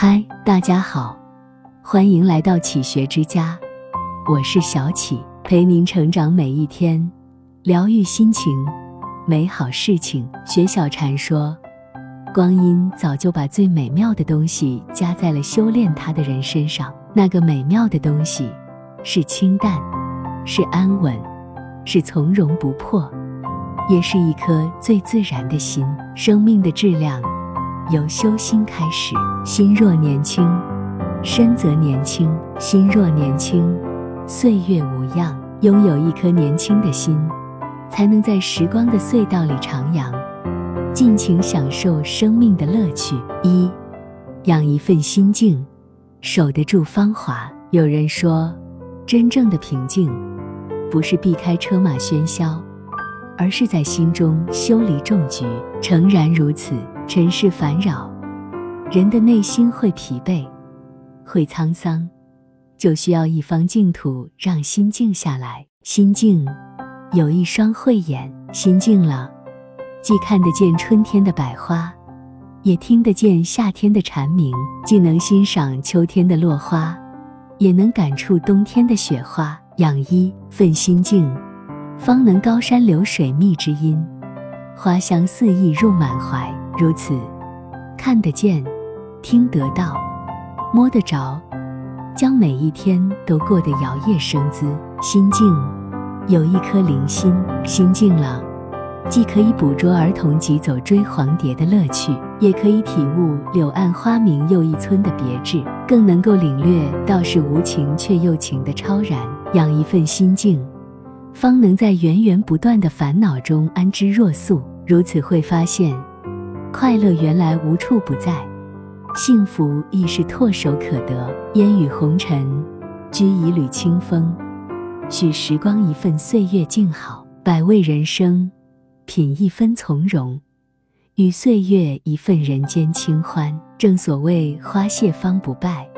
嗨，大家好，欢迎来到启学之家，我是小启，陪您成长每一天，疗愈心情，美好事情。学小禅说，光阴早就把最美妙的东西加在了修炼他的人身上。那个美妙的东西，是清淡，是安稳，是从容不迫，也是一颗最自然的心。生命的质量。由修心开始，心若年轻，身则年轻；心若年轻，岁月无恙。拥有一颗年轻的心，才能在时光的隧道里徜徉，尽情享受生命的乐趣。一，养一份心静，守得住芳华。有人说，真正的平静，不是避开车马喧嚣，而是在心中修篱种菊。诚然如此。尘世烦扰，人的内心会疲惫，会沧桑，就需要一方净土，让心静下来。心静，有一双慧眼，心静了，既看得见春天的百花，也听得见夏天的蝉鸣；既能欣赏秋天的落花，也能感触冬天的雪花。养一份心静，方能高山流水觅知音，花香四溢入满怀。如此，看得见，听得到，摸得着，将每一天都过得摇曳生姿。心静，有一颗灵心。心静了，既可以捕捉儿童急走追黄蝶的乐趣，也可以体悟柳暗花明又一村的别致，更能够领略道是无情却又情的超然。养一份心静，方能在源源不断的烦恼中安之若素。如此会发现。快乐原来无处不在，幸福亦是唾手可得。烟雨红尘，掬一缕清风，许时光一份岁月静好。百味人生，品一分从容，与岁月一份人间清欢。正所谓花谢方不败，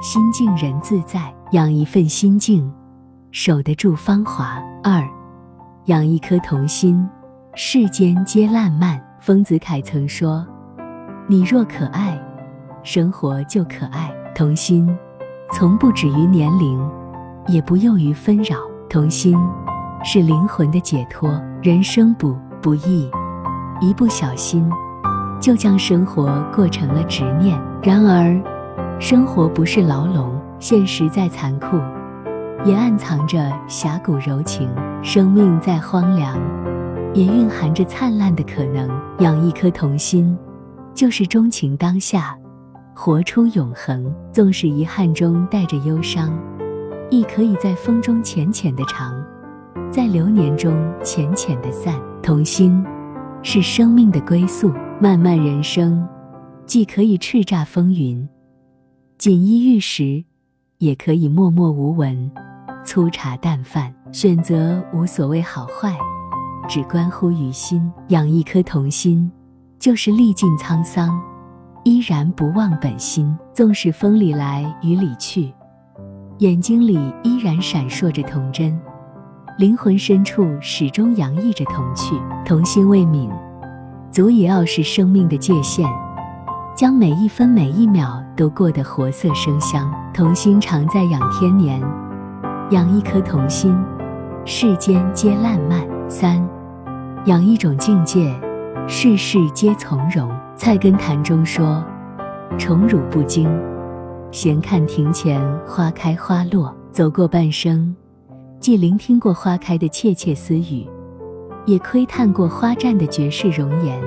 心静人自在。养一份心静，守得住芳华。二，养一颗童心，世间皆烂漫。丰子恺曾说：“你若可爱，生活就可爱。童心，从不止于年龄，也不囿于纷扰。童心，是灵魂的解脱。人生不不易，一不小心，就将生活过成了执念。然而，生活不是牢笼，现实再残酷，也暗藏着侠骨柔情。生命再荒凉。”也蕴含着灿烂的可能。养一颗童心，就是钟情当下，活出永恒。纵使遗憾中带着忧伤，亦可以在风中浅浅的长，在流年中浅浅的散。童心是生命的归宿。漫漫人生，既可以叱咤风云，锦衣玉食，也可以默默无闻，粗茶淡饭。选择无所谓好坏。只关乎于心，养一颗童心，就是历尽沧桑，依然不忘本心。纵使风里来雨里去，眼睛里依然闪烁着童真，灵魂深处始终洋溢着童趣。童心未泯，足以傲视生命的界限，将每一分每一秒都过得活色生香。童心常在养天年，养一颗童心，世间皆烂漫。三。养一种境界，事事皆从容。菜根谭中说：“宠辱不惊，闲看庭前花开花落。”走过半生，既聆听过花开的窃窃私语，也窥探过花绽的绝世容颜，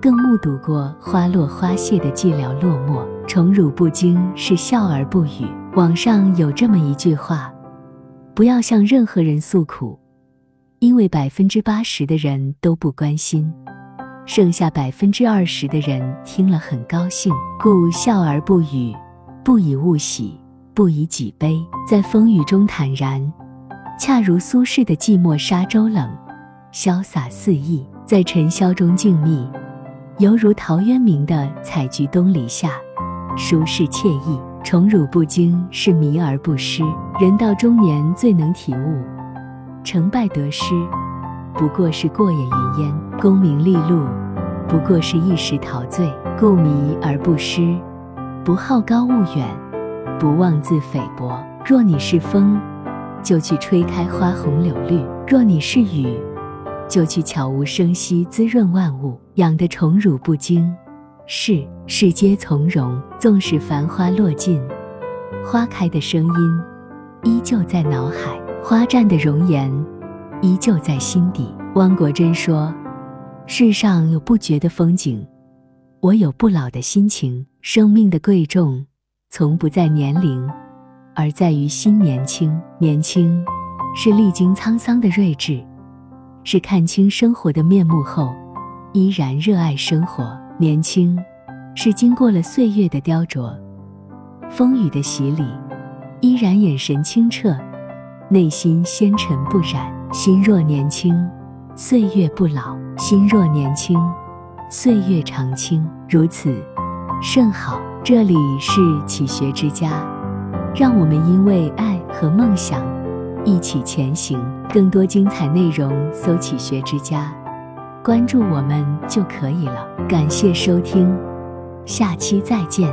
更目睹过花落花谢的寂寥落寞。宠辱不惊是笑而不语。网上有这么一句话：“不要向任何人诉苦。”因为百分之八十的人都不关心，剩下百分之二十的人听了很高兴，故笑而不语，不以物喜，不以己悲，在风雨中坦然，恰如苏轼的寂寞沙洲冷，潇洒肆意；在尘嚣中静谧，犹如陶渊明的采菊东篱下，舒适惬意。宠辱不惊是迷而不失，人到中年最能体悟。成败得失，不过是过眼云烟；功名利禄，不过是一时陶醉。故迷而不失，不好高骛远，不妄自菲薄。若你是风，就去吹开花红柳绿；若你是雨，就去悄无声息滋润万物，养得宠辱不惊。是世皆从容，纵使繁花落尽，花开的声音依旧在脑海，花绽的容颜依旧在心底。汪国真说：“世上有不绝的风景，我有不老的心情。生命的贵重，从不在年龄，而在于心年轻。年轻，是历经沧桑的睿智，是看清生活的面目后，依然热爱生活。年轻，是经过了岁月的雕琢，风雨的洗礼，依然眼神清澈，内心纤尘不染。心若年轻。”岁月不老，心若年轻，岁月长青，如此甚好。这里是启学之家，让我们因为爱和梦想一起前行。更多精彩内容，搜“启学之家”，关注我们就可以了。感谢收听，下期再见。